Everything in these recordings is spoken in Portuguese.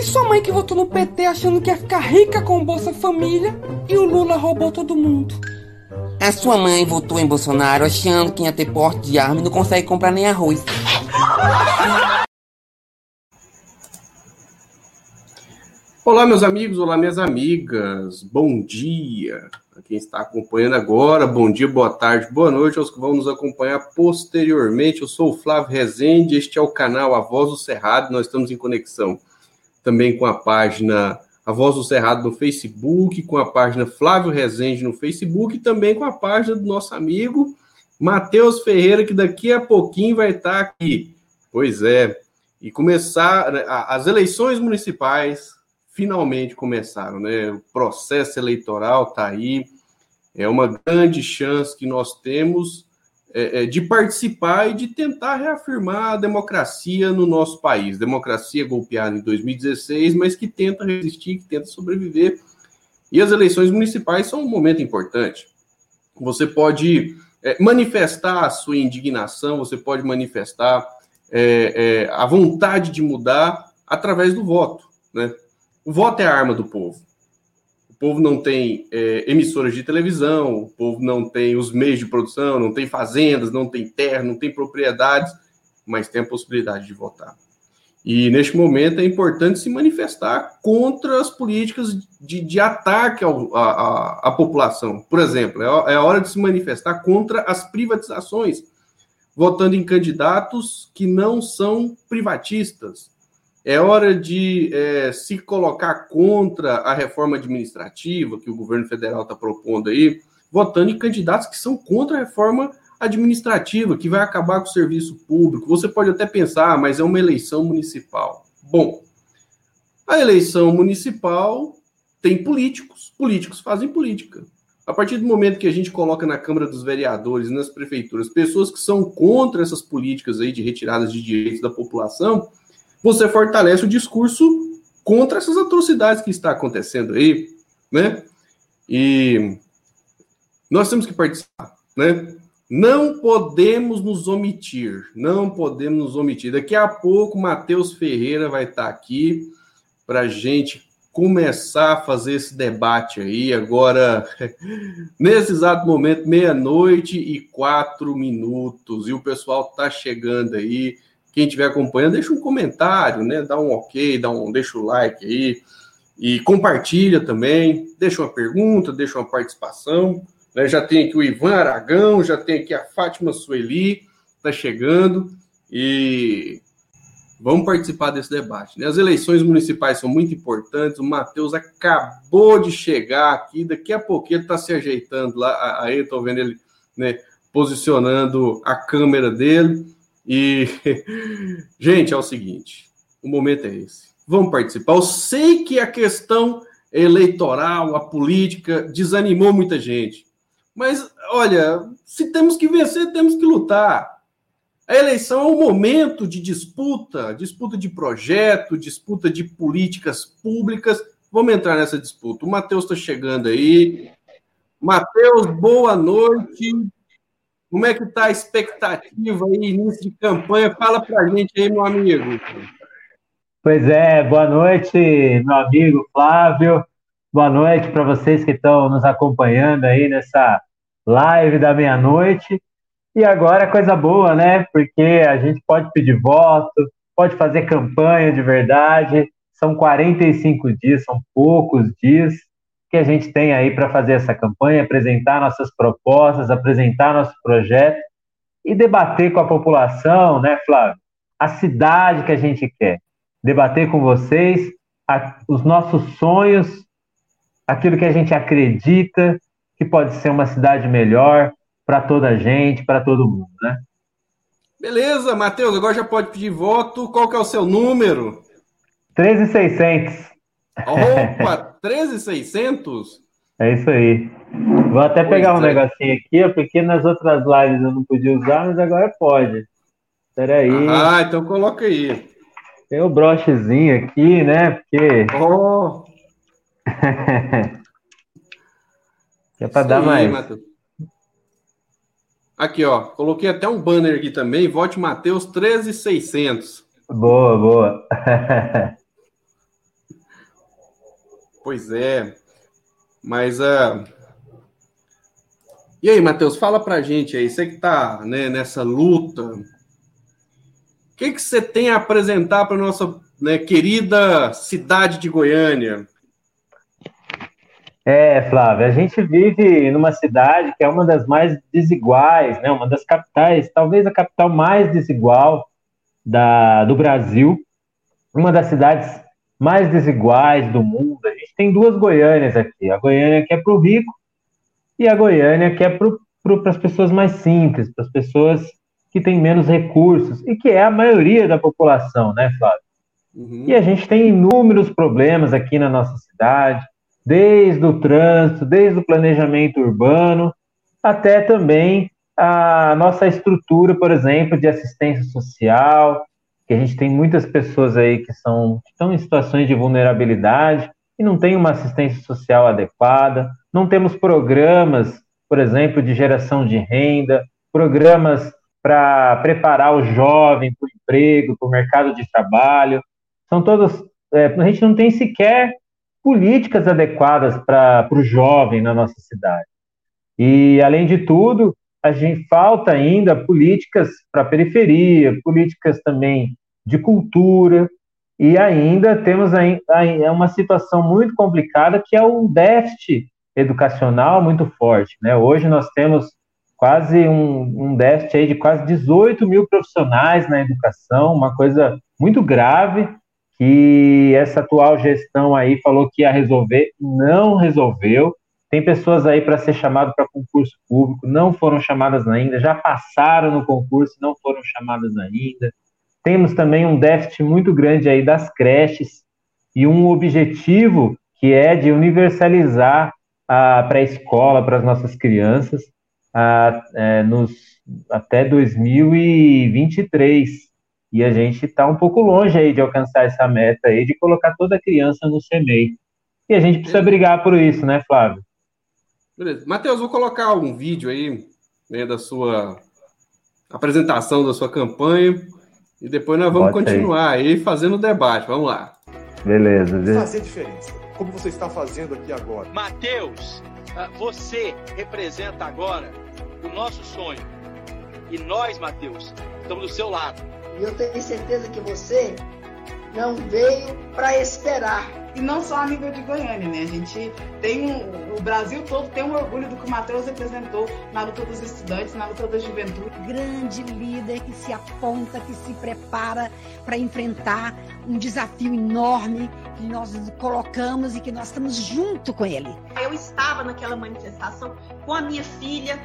E sua mãe que votou no PT achando que ia ficar rica com o Bolsa Família e o Lula roubou todo mundo. A sua mãe votou em Bolsonaro achando que ia ter porte de arma e não consegue comprar nem arroz. Olá, meus amigos, olá, minhas amigas. Bom dia a quem está acompanhando agora. Bom dia, boa tarde, boa noite aos que vão nos acompanhar posteriormente. Eu sou o Flávio Rezende, este é o canal A Voz do Cerrado. Nós estamos em conexão também com a página A Voz do Cerrado no Facebook, com a página Flávio Rezende no Facebook e também com a página do nosso amigo Matheus Ferreira, que daqui a pouquinho vai estar aqui. Pois é, e começar né, as eleições municipais finalmente começaram, né? O processo eleitoral está aí, é uma grande chance que nós temos é, é, de participar e de tentar reafirmar a democracia no nosso país. Democracia golpeada em 2016, mas que tenta resistir, que tenta sobreviver. E as eleições municipais são um momento importante. Você pode é, manifestar a sua indignação, você pode manifestar é, é, a vontade de mudar através do voto. Né? O voto é a arma do povo. Povo não tem é, emissoras de televisão, o povo não tem os meios de produção, não tem fazendas, não tem terra, não tem propriedades, mas tem a possibilidade de votar. E neste momento é importante se manifestar contra as políticas de, de ataque à população. Por exemplo, é, é a hora de se manifestar contra as privatizações, votando em candidatos que não são privatistas, é hora de é, se colocar contra a reforma administrativa que o governo federal está propondo aí, votando em candidatos que são contra a reforma administrativa, que vai acabar com o serviço público. Você pode até pensar, ah, mas é uma eleição municipal. Bom, a eleição municipal tem políticos, políticos fazem política. A partir do momento que a gente coloca na Câmara dos Vereadores, nas prefeituras, pessoas que são contra essas políticas aí de retiradas de direitos da população, você fortalece o discurso contra essas atrocidades que está acontecendo aí, né? E nós temos que participar, né? Não podemos nos omitir, não podemos nos omitir. Daqui a pouco, Matheus Ferreira vai estar aqui para a gente começar a fazer esse debate aí. Agora, nesse exato momento, meia-noite e quatro minutos, e o pessoal está chegando aí. Quem estiver acompanhando, deixa um comentário, né? Dá um ok, dá um, deixa o like aí e compartilha também. Deixa uma pergunta, deixa uma participação. Né? Já tem aqui o Ivan Aragão, já tem aqui a Fátima Sueli, está chegando e vamos participar desse debate. Né? As eleições municipais são muito importantes. O Matheus acabou de chegar aqui, daqui a pouco ele está se ajeitando lá. Aí eu estou vendo ele né, posicionando a câmera dele. E, gente, é o seguinte: o momento é esse. Vamos participar. Eu sei que a questão eleitoral, a política, desanimou muita gente. Mas, olha, se temos que vencer, temos que lutar. A eleição é um momento de disputa, disputa de projeto, disputa de políticas públicas. Vamos entrar nessa disputa. O Matheus está chegando aí. Matheus, boa noite. Como é que está a expectativa aí, início de campanha? Fala para a gente aí, meu amigo. Pois é, boa noite, meu amigo Flávio. Boa noite para vocês que estão nos acompanhando aí nessa live da meia-noite. E agora coisa boa, né? Porque a gente pode pedir voto, pode fazer campanha de verdade. São 45 dias, são poucos dias que a gente tem aí para fazer essa campanha, apresentar nossas propostas, apresentar nosso projeto e debater com a população, né, Flávio? A cidade que a gente quer. Debater com vocês a, os nossos sonhos, aquilo que a gente acredita que pode ser uma cidade melhor para toda a gente, para todo mundo, né? Beleza, Matheus, agora já pode pedir voto. Qual que é o seu número? 13,600. Opa, 13,600? É isso aí. Vou até pois pegar um é. negocinho aqui, porque nas outras lives eu não podia usar, mas agora pode. Peraí. Ah, então coloca aí. Tem o brochezinho aqui, né? Porque. Oh. é para dar mais. Aqui, ó. Coloquei até um banner aqui também. Vote Matheus 13600. Boa, boa. Pois é. Mas uh... E aí, Matheus, fala pra gente aí, você que tá né, nessa luta, o que, que você tem a apresentar para nossa né, querida cidade de Goiânia? É, Flávio, a gente vive numa cidade que é uma das mais desiguais, né? Uma das capitais, talvez a capital mais desigual da, do Brasil, uma das cidades mais desiguais do mundo. Tem duas Goiânias aqui: a Goiânia que é para o rico e a Goiânia que é para as pessoas mais simples, para as pessoas que têm menos recursos e que é a maioria da população, né, Flávio? Uhum. E a gente tem inúmeros problemas aqui na nossa cidade desde o trânsito, desde o planejamento urbano, até também a nossa estrutura, por exemplo, de assistência social, que a gente tem muitas pessoas aí que são que estão em situações de vulnerabilidade e não tem uma assistência social adequada, não temos programas, por exemplo, de geração de renda, programas para preparar o jovem para o emprego, para o mercado de trabalho. São todos. É, a gente não tem sequer políticas adequadas para o jovem na nossa cidade. E, além de tudo, a gente falta ainda políticas para a periferia, políticas também de cultura, e ainda temos é uma situação muito complicada que é o déficit educacional muito forte. Né? Hoje nós temos quase um, um déficit de quase 18 mil profissionais na educação, uma coisa muito grave, que essa atual gestão aí falou que ia resolver, não resolveu. Tem pessoas aí para ser chamado para concurso público, não foram chamadas ainda, já passaram no concurso, não foram chamadas ainda. Temos também um déficit muito grande aí das creches e um objetivo que é de universalizar a pré-escola para as nossas crianças a, é, nos, até 2023. E a gente está um pouco longe aí de alcançar essa meta aí de colocar toda criança no CMEI. E a gente precisa brigar por isso, né, Flávio? Beleza. Matheus, vou colocar um vídeo aí né, da sua apresentação da sua campanha e depois nós vamos Bote continuar aí. aí fazendo o debate. Vamos lá. Beleza. Fazer diferença, como você está fazendo aqui agora. Matheus, ah, você representa agora o nosso sonho. E nós, Matheus, estamos do seu lado. E eu tenho certeza que você não veio para esperar. E não só a nível de Goiânia, né? A gente tem um, o Brasil todo tem um orgulho do que o Matheus representou na luta dos estudantes, na luta da juventude. Grande líder que se aponta, que se prepara para enfrentar um desafio enorme que nós colocamos e que nós estamos junto com ele. Eu estava naquela manifestação com a minha filha,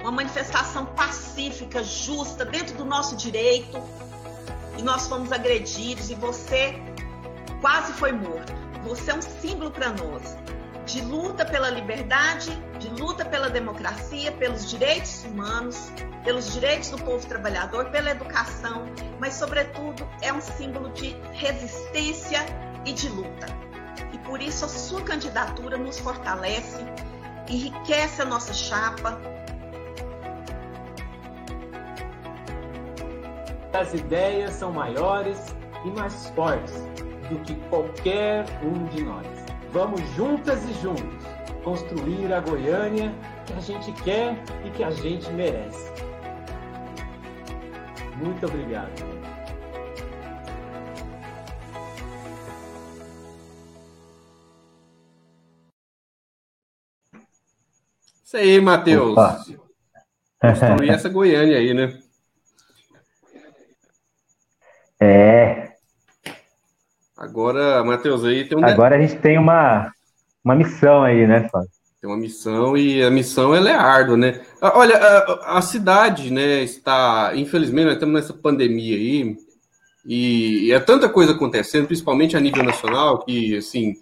uma manifestação pacífica, justa, dentro do nosso direito, e nós fomos agredidos e você quase foi morto. Você é um símbolo para nós de luta pela liberdade, de luta pela democracia, pelos direitos humanos, pelos direitos do povo trabalhador, pela educação, mas, sobretudo, é um símbolo de resistência e de luta. E por isso a sua candidatura nos fortalece, enriquece a nossa chapa, As ideias são maiores e mais fortes do que qualquer um de nós. Vamos juntas e juntos construir a Goiânia que a gente quer e que a gente merece. Muito obrigado. Isso aí, Matheus. Construir essa Goiânia aí, né? É. Agora, Matheus, aí tem um. Agora a gente tem uma, uma missão aí, né, Fábio? Tem uma missão e a missão ela é árdua, né? Ah, olha, a, a cidade, né, está, infelizmente, nós estamos nessa pandemia aí e, e é tanta coisa acontecendo, principalmente a nível nacional, que assim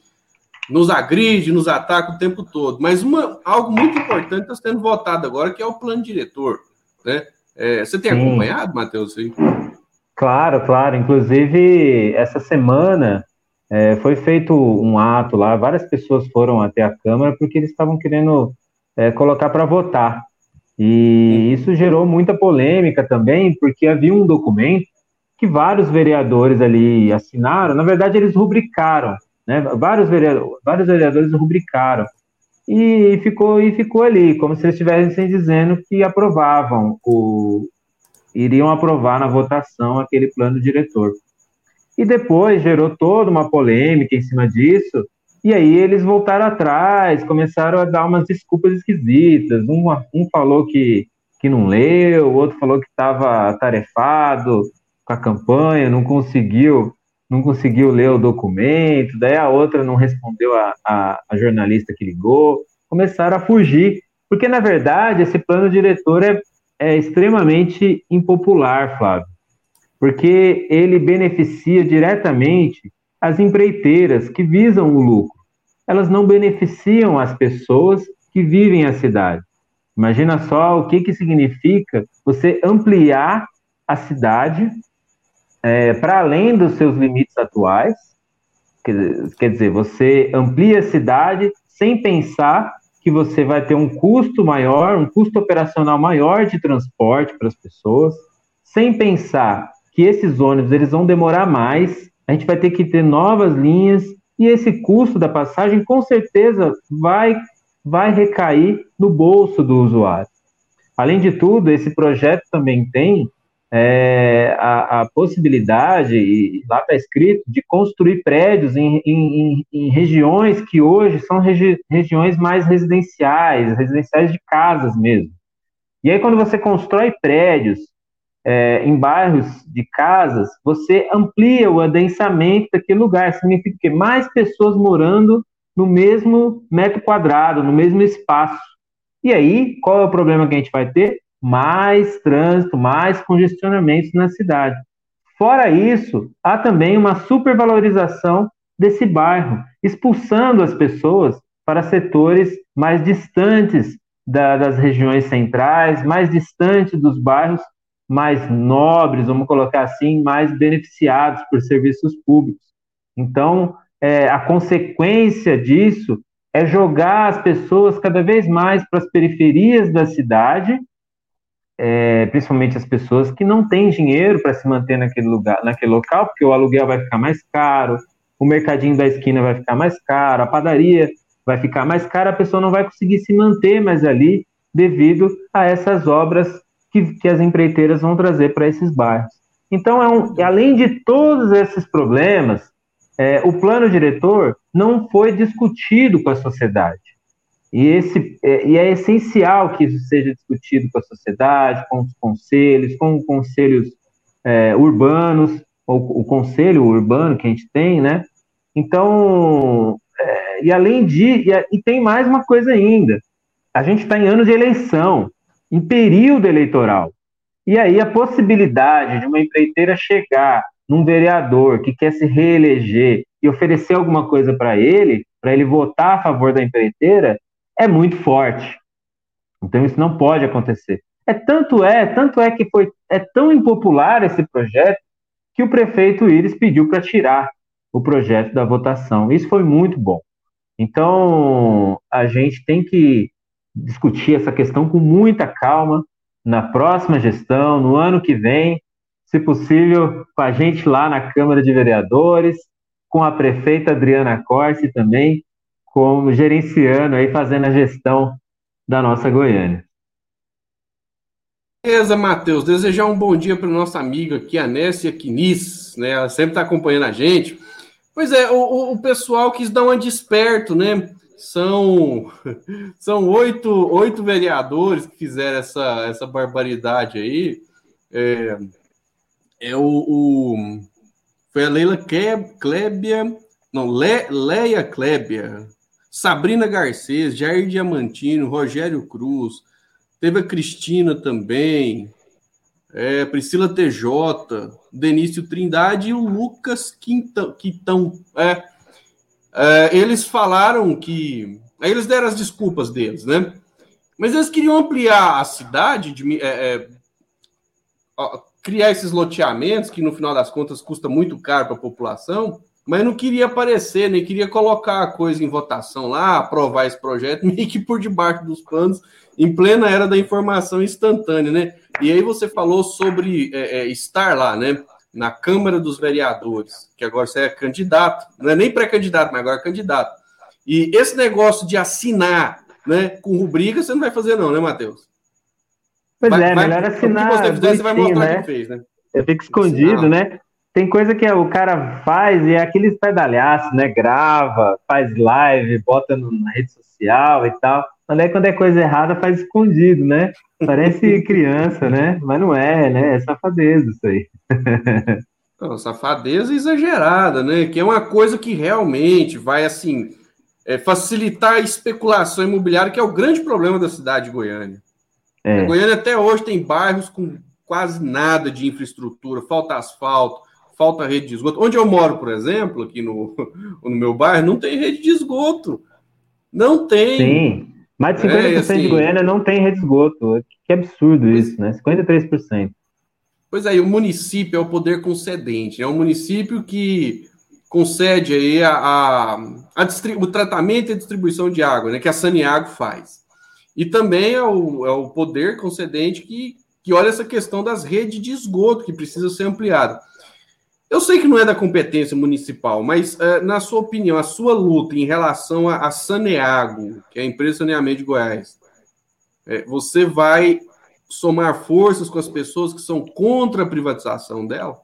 nos agride, nos ataca o tempo todo. Mas uma, algo muito importante está sendo votado agora, que é o plano diretor, né? É, você tem Sim. acompanhado, Matheus? Aí? Claro, claro. Inclusive, essa semana é, foi feito um ato lá, várias pessoas foram até a Câmara porque eles estavam querendo é, colocar para votar. E isso gerou muita polêmica também, porque havia um documento que vários vereadores ali assinaram, na verdade, eles rubricaram né? Vários vereadores, vários vereadores rubricaram e ficou e ficou ali, como se eles estivessem dizendo que aprovavam o iriam aprovar na votação aquele plano diretor. E depois gerou toda uma polêmica em cima disso, e aí eles voltaram atrás, começaram a dar umas desculpas esquisitas. Um, um falou que, que não leu, o outro falou que estava atarefado com a campanha, não conseguiu não conseguiu ler o documento, daí a outra não respondeu a, a, a jornalista que ligou, começaram a fugir, porque na verdade esse plano diretor é, é extremamente impopular, Flávio, porque ele beneficia diretamente as empreiteiras que visam o lucro. Elas não beneficiam as pessoas que vivem a cidade. Imagina só o que, que significa você ampliar a cidade é, para além dos seus limites atuais. Quer, quer dizer, você amplia a cidade sem pensar que você vai ter um custo maior, um custo operacional maior de transporte para as pessoas, sem pensar que esses ônibus eles vão demorar mais, a gente vai ter que ter novas linhas e esse custo da passagem com certeza vai vai recair no bolso do usuário. Além de tudo, esse projeto também tem é, a, a, possibilidade, e lá está escrito, de construir prédios em, em, em regiões que hoje são regi regiões mais residenciais, residenciais de casas mesmo. E aí, quando você constrói prédios é, em bairros de casas, você amplia o adensamento daquele lugar. Significa que mais pessoas morando no mesmo metro quadrado, no mesmo espaço. E aí, qual é o problema que a gente vai ter? Mais trânsito, mais congestionamentos na cidade. Fora isso, há também uma supervalorização desse bairro, expulsando as pessoas para setores mais distantes da, das regiões centrais, mais distantes dos bairros mais nobres, vamos colocar assim, mais beneficiados por serviços públicos. Então, é, a consequência disso é jogar as pessoas cada vez mais para as periferias da cidade é, principalmente as pessoas que não têm dinheiro para se manter naquele lugar, naquele local, porque o aluguel vai ficar mais caro, o mercadinho da esquina vai ficar mais caro, a padaria vai ficar mais cara, a pessoa não vai conseguir se manter mais ali devido a essas obras que, que as empreiteiras vão trazer para esses bairros. Então, é um, além de todos esses problemas, é, o plano diretor não foi discutido com a sociedade. E, esse, é, e é essencial que isso seja discutido com a sociedade, com os conselhos, com conselhos é, urbanos, ou o conselho urbano que a gente tem, né? Então, é, e além de. E, e tem mais uma coisa ainda. A gente está em anos de eleição, em período eleitoral. E aí a possibilidade de uma empreiteira chegar num vereador que quer se reeleger e oferecer alguma coisa para ele, para ele votar a favor da empreiteira, é muito forte. Então isso não pode acontecer. É tanto é, tanto é que foi é tão impopular esse projeto que o prefeito Iris pediu para tirar o projeto da votação. Isso foi muito bom. Então a gente tem que discutir essa questão com muita calma na próxima gestão, no ano que vem, se possível, com a gente lá na Câmara de Vereadores, com a prefeita Adriana Corsi também, como gerenciando aí, fazendo a gestão da nossa Goiânia. Beleza, Matheus. Desejar um bom dia para nossa amiga aqui, a Nessia Quinis, né? Ela sempre está acompanhando a gente. Pois é, o, o, pessoal quis dar uma desperto, né? São, são oito, oito vereadores que fizeram essa, essa barbaridade aí. É, é o, o foi a Leila Klebia, não, Le, Leia Klebia, Sabrina Garcês, Jair Diamantino, Rogério Cruz, teve a Cristina também, é, Priscila TJ, Denício Trindade e o Lucas Quintão. Quintão é, é, eles falaram que. Aí eles deram as desculpas deles, né? Mas eles queriam ampliar a cidade, de, é, é criar esses loteamentos, que no final das contas custa muito caro para a população, mas não queria aparecer, nem queria colocar a coisa em votação lá, aprovar esse projeto, meio que por debaixo dos panos, em plena era da informação instantânea, né? E aí você falou sobre é, é, estar lá, né? na Câmara dos Vereadores, que agora você é candidato, não é nem pré-candidato, mas agora é candidato. E esse negócio de assinar né, com rubrica, você não vai fazer, não, né, Matheus? Pois vai, é, vai, melhor assinar. O que você fizer, você vai mostrar né? que fez, né? Eu fico escondido, né? Tem coisa que o cara faz e é aqueles pedalhaços, né? Grava, faz live, bota no, na rede social e tal. Mas aí quando é coisa errada, faz escondido, né? Parece criança, né? Mas não é, né? É safadeza isso aí. Não, safadeza exagerada, né? Que é uma coisa que realmente vai, assim, é, facilitar a especulação imobiliária, que é o grande problema da cidade de Goiânia. É. Goiânia até hoje tem bairros com quase nada de infraestrutura, falta asfalto, falta rede de esgoto. Onde eu moro, por exemplo, aqui no, no meu bairro, não tem rede de esgoto. Não tem. Sim. Mais de 50% é, assim, de Goiânia não tem rede de esgoto. Que absurdo isso, né? 53%. Pois aí, é, o município é o poder concedente. É um município que concede aí a, a, a o tratamento e a distribuição de água, né? Que a Saniago faz. E também é o, é o poder concedente que, que olha essa questão das redes de esgoto, que precisa ser ampliada. Eu sei que não é da competência municipal, mas uh, na sua opinião, a sua luta em relação a, a Saneago, que é a empresa de saneamento de Goiás, é, você vai somar forças com as pessoas que são contra a privatização dela?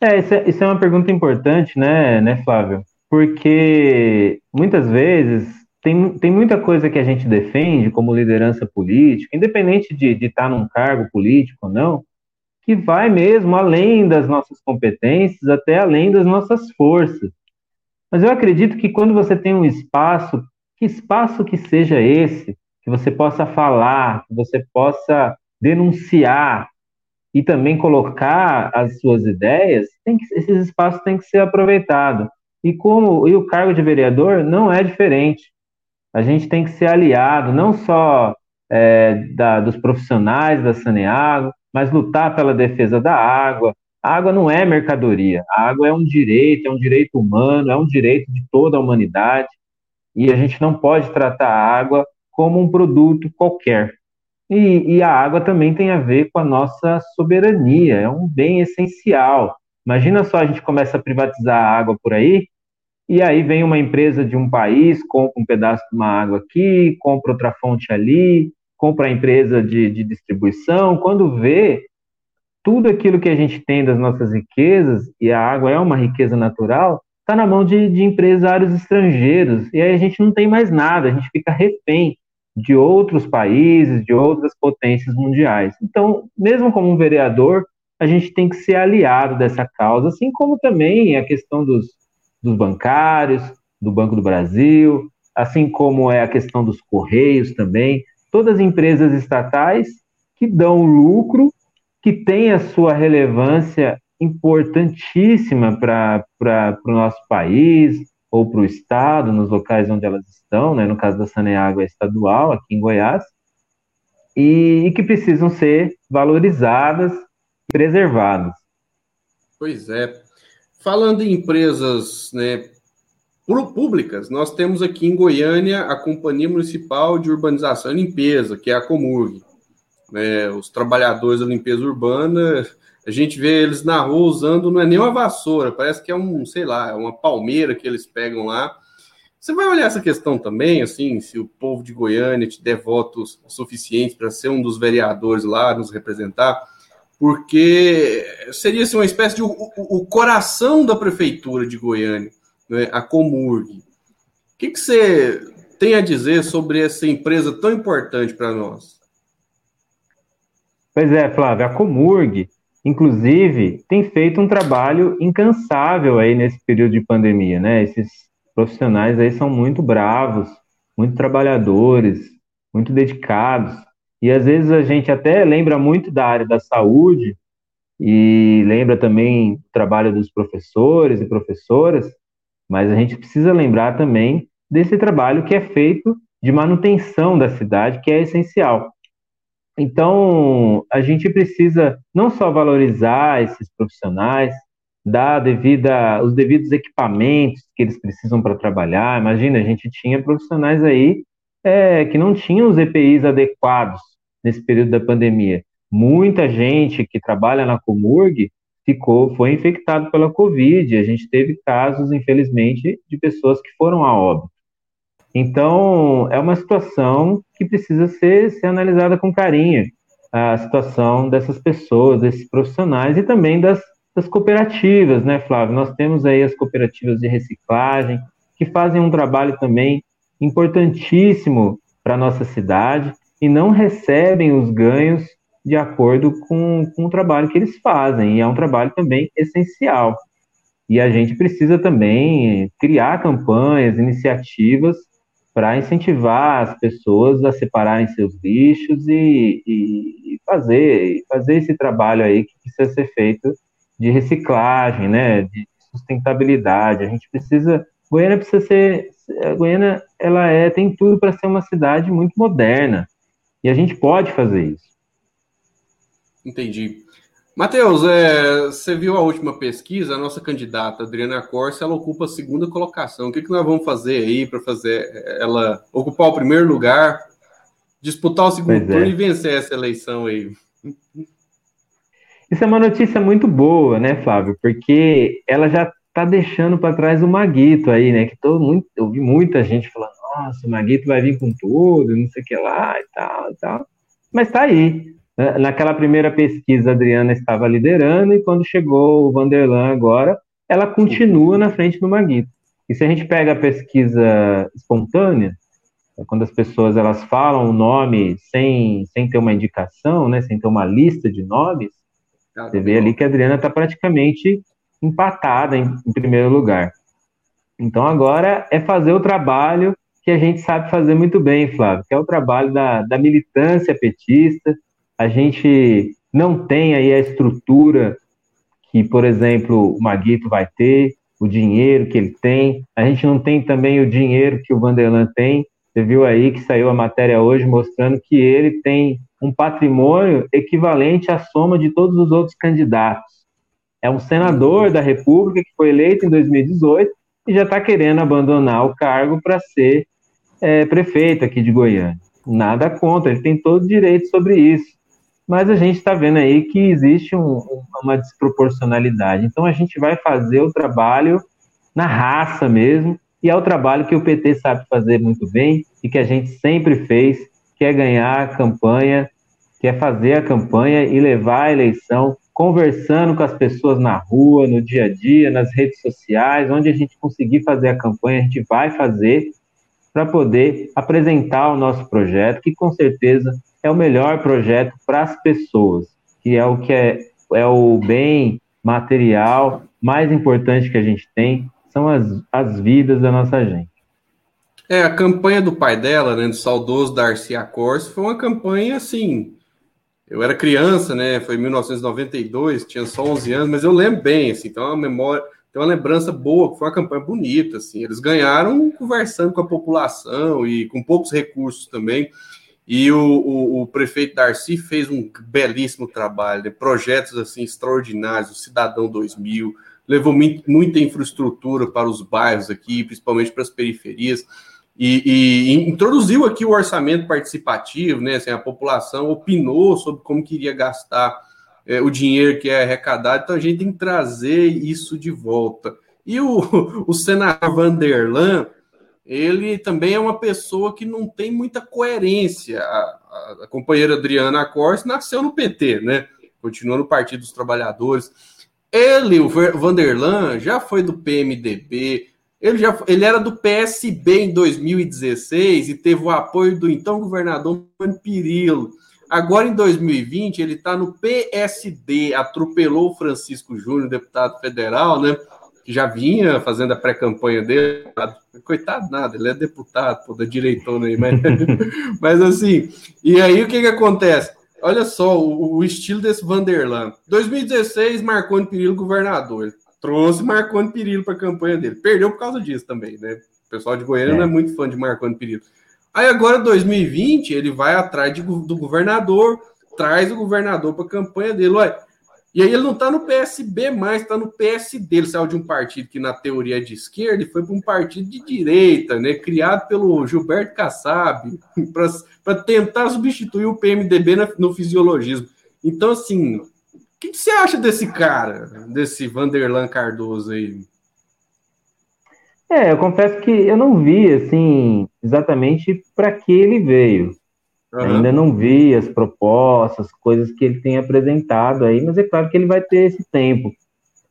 É, isso é, isso é uma pergunta importante, né, né, Flávio? Porque muitas vezes tem, tem muita coisa que a gente defende como liderança política, independente de, de estar num cargo político ou não, que vai mesmo além das nossas competências, até além das nossas forças. Mas eu acredito que quando você tem um espaço, que espaço que seja esse, que você possa falar, que você possa denunciar e também colocar as suas ideias, que, esses espaços têm que ser aproveitados. E como e o cargo de vereador não é diferente. A gente tem que ser aliado, não só é, da, dos profissionais da Saneago, mas lutar pela defesa da água. A água não é mercadoria, a água é um direito, é um direito humano, é um direito de toda a humanidade, e a gente não pode tratar a água como um produto qualquer. E, e a água também tem a ver com a nossa soberania, é um bem essencial. Imagina só a gente começa a privatizar a água por aí, e aí vem uma empresa de um país, compra um pedaço de uma água aqui, compra outra fonte ali, compra a empresa de, de distribuição, quando vê tudo aquilo que a gente tem das nossas riquezas, e a água é uma riqueza natural, está na mão de, de, empresários estrangeiros, e aí a gente não tem mais nada, a gente fica refém de outros países, de outras potências mundiais. Então, mesmo como um vereador, a gente tem que ser aliado dessa causa, assim como também a questão dos, dos bancários, do Banco do Brasil, assim como é a questão dos Correios também todas as empresas estatais que dão lucro, que têm a sua relevância importantíssima para o nosso país ou para o Estado, nos locais onde elas estão, né? no caso da Saneago é estadual, aqui em Goiás, e, e que precisam ser valorizadas e preservadas. Pois é. Falando em empresas né, públicas, nós temos aqui em Goiânia a Companhia Municipal de Urbanização e Limpeza, que é a Comurg. É, os trabalhadores da limpeza urbana, a gente vê eles na rua usando, não é nem uma vassoura, parece que é um, sei lá, é uma palmeira que eles pegam lá. Você vai olhar essa questão também, assim, se o povo de Goiânia te der votos suficientes para ser um dos vereadores lá, nos representar, porque seria assim, uma espécie de o, o coração da prefeitura de Goiânia né, a Comurg. O que, que você tem a dizer sobre essa empresa tão importante para nós? Pois é, Flávio, a Comurg, inclusive, tem feito um trabalho incansável aí nesse período de pandemia, né? Esses profissionais aí são muito bravos, muito trabalhadores, muito dedicados. E às vezes a gente até lembra muito da área da saúde e lembra também do trabalho dos professores e professoras, mas a gente precisa lembrar também desse trabalho que é feito de manutenção da cidade, que é essencial. Então, a gente precisa não só valorizar esses profissionais, dar devida, os devidos equipamentos que eles precisam para trabalhar. Imagina, a gente tinha profissionais aí é, que não tinham os EPIs adequados nesse período da pandemia. muita gente que trabalha na Comurg ficou, foi infectado pela Covid. A gente teve casos, infelizmente, de pessoas que foram a óbito. Então, é uma situação que precisa ser, ser analisada com carinho. A situação dessas pessoas, desses profissionais e também das, das cooperativas, né, Flávio? Nós temos aí as cooperativas de reciclagem, que fazem um trabalho também importantíssimo para a nossa cidade e não recebem os ganhos de acordo com, com o trabalho que eles fazem, e é um trabalho também essencial. E a gente precisa também criar campanhas, iniciativas para incentivar as pessoas a separarem seus lixos e, e, fazer, fazer esse trabalho aí que precisa ser feito de reciclagem, né, de sustentabilidade. A gente precisa, Goiânia precisa ser, Goiânia ela é tem tudo para ser uma cidade muito moderna e a gente pode fazer isso. Entendi. Matheus, é, você viu a última pesquisa? A nossa candidata, Adriana Corsa, ela ocupa a segunda colocação. O que, que nós vamos fazer aí para fazer ela ocupar o primeiro lugar, disputar o segundo pois turno é. e vencer essa eleição aí? Isso é uma notícia muito boa, né, Flávio? Porque ela já está deixando para trás o Maguito aí, né? Que todo muito, eu vi muita gente falando, nossa, o Maguito vai vir com tudo, não sei o que lá e tal, e tal. Mas está aí. Né, naquela primeira pesquisa, a Adriana estava liderando, e quando chegou o Vanderlan agora, ela continua na frente do Maguito. E se a gente pega a pesquisa espontânea, é quando as pessoas elas falam o nome sem, sem ter uma indicação, né, sem ter uma lista de nomes, você vê ali que a Adriana está praticamente empatada em, em primeiro lugar. Então agora é fazer o trabalho que a gente sabe fazer muito bem, Flávio, que é o trabalho da, da militância petista, a gente não tem aí a estrutura que, por exemplo, o Maguito vai ter, o dinheiro que ele tem, a gente não tem também o dinheiro que o Vanderlan tem. Você viu aí que saiu a matéria hoje mostrando que ele tem um patrimônio equivalente à soma de todos os outros candidatos. É um senador da República que foi eleito em 2018 e já está querendo abandonar o cargo para ser é, prefeito aqui de Goiânia. Nada contra, ele tem todo direito sobre isso mas a gente está vendo aí que existe um, uma desproporcionalidade. Então a gente vai fazer o trabalho na raça mesmo, e é o trabalho que o PT sabe fazer muito bem e que a gente sempre fez, que é ganhar a campanha, que é fazer a campanha e levar a eleição conversando com as pessoas na rua, no dia a dia, nas redes sociais, onde a gente conseguir fazer a campanha, a gente vai fazer para poder apresentar o nosso projeto, que com certeza é o melhor projeto para as pessoas, que é o que é, é o bem material mais importante que a gente tem, são as, as vidas da nossa gente. É, a campanha do pai dela, né, do saudoso Darcy Acorce, foi uma campanha assim. Eu era criança, né? Foi em 1992, tinha só 11 anos, mas eu lembro bem, assim, então é uma memória, tem uma lembrança boa, foi uma campanha bonita, assim. Eles ganharam conversando com a população e com poucos recursos também. E o, o, o, prefeito Darcy fez um belíssimo trabalho, né? projetos assim extraordinários, o Cidadão 2000, levou muita infraestrutura para os bairros aqui, principalmente para as periferias, e, e, introduziu aqui o orçamento participativo, né? Assim, a população opinou sobre como queria gastar é, o dinheiro que é arrecadado, então a gente tem que trazer isso de volta. E o, o senador Vanderlan, ele também é uma pessoa que não tem muita coerência. A, a companheira Adriana Corse nasceu no PT, né? Continua no Partido dos Trabalhadores. Ele, o Vanderlan, já foi do PMDB, ele, já, ele era do PSB em 2016 e teve o apoio do então governador Mano Pirillo. Agora, em 2020, ele está no PSD, atropelou o Francisco Júnior, deputado federal, né? que já vinha fazendo a pré-campanha dele. Coitado nada, ele é deputado, pô, da direitona aí, mas, mas assim, e aí o que que acontece? Olha só o, o estilo desse Vanderlan. 2016, Marconi Perillo governador. Ele trouxe Marconi Perillo para a campanha dele. Perdeu por causa disso também, né? O pessoal de Goiânia é. não é muito fã de Marconi Perillo. Aí agora, 2020, ele vai atrás de, do governador, traz o governador para a campanha dele. E aí ele não está no PSB mais, está no PSD. Ele saiu de um partido que, na teoria, é de esquerda e foi para um partido de direita, né? Criado pelo Gilberto Kassab, para tentar substituir o PMDB no fisiologismo. Então, assim, o que, que você acha desse cara, desse Vanderlan Cardoso aí? É, eu confesso que eu não vi, assim, exatamente para que ele veio. Uhum. Ainda não vi as propostas, coisas que ele tem apresentado aí, mas é claro que ele vai ter esse tempo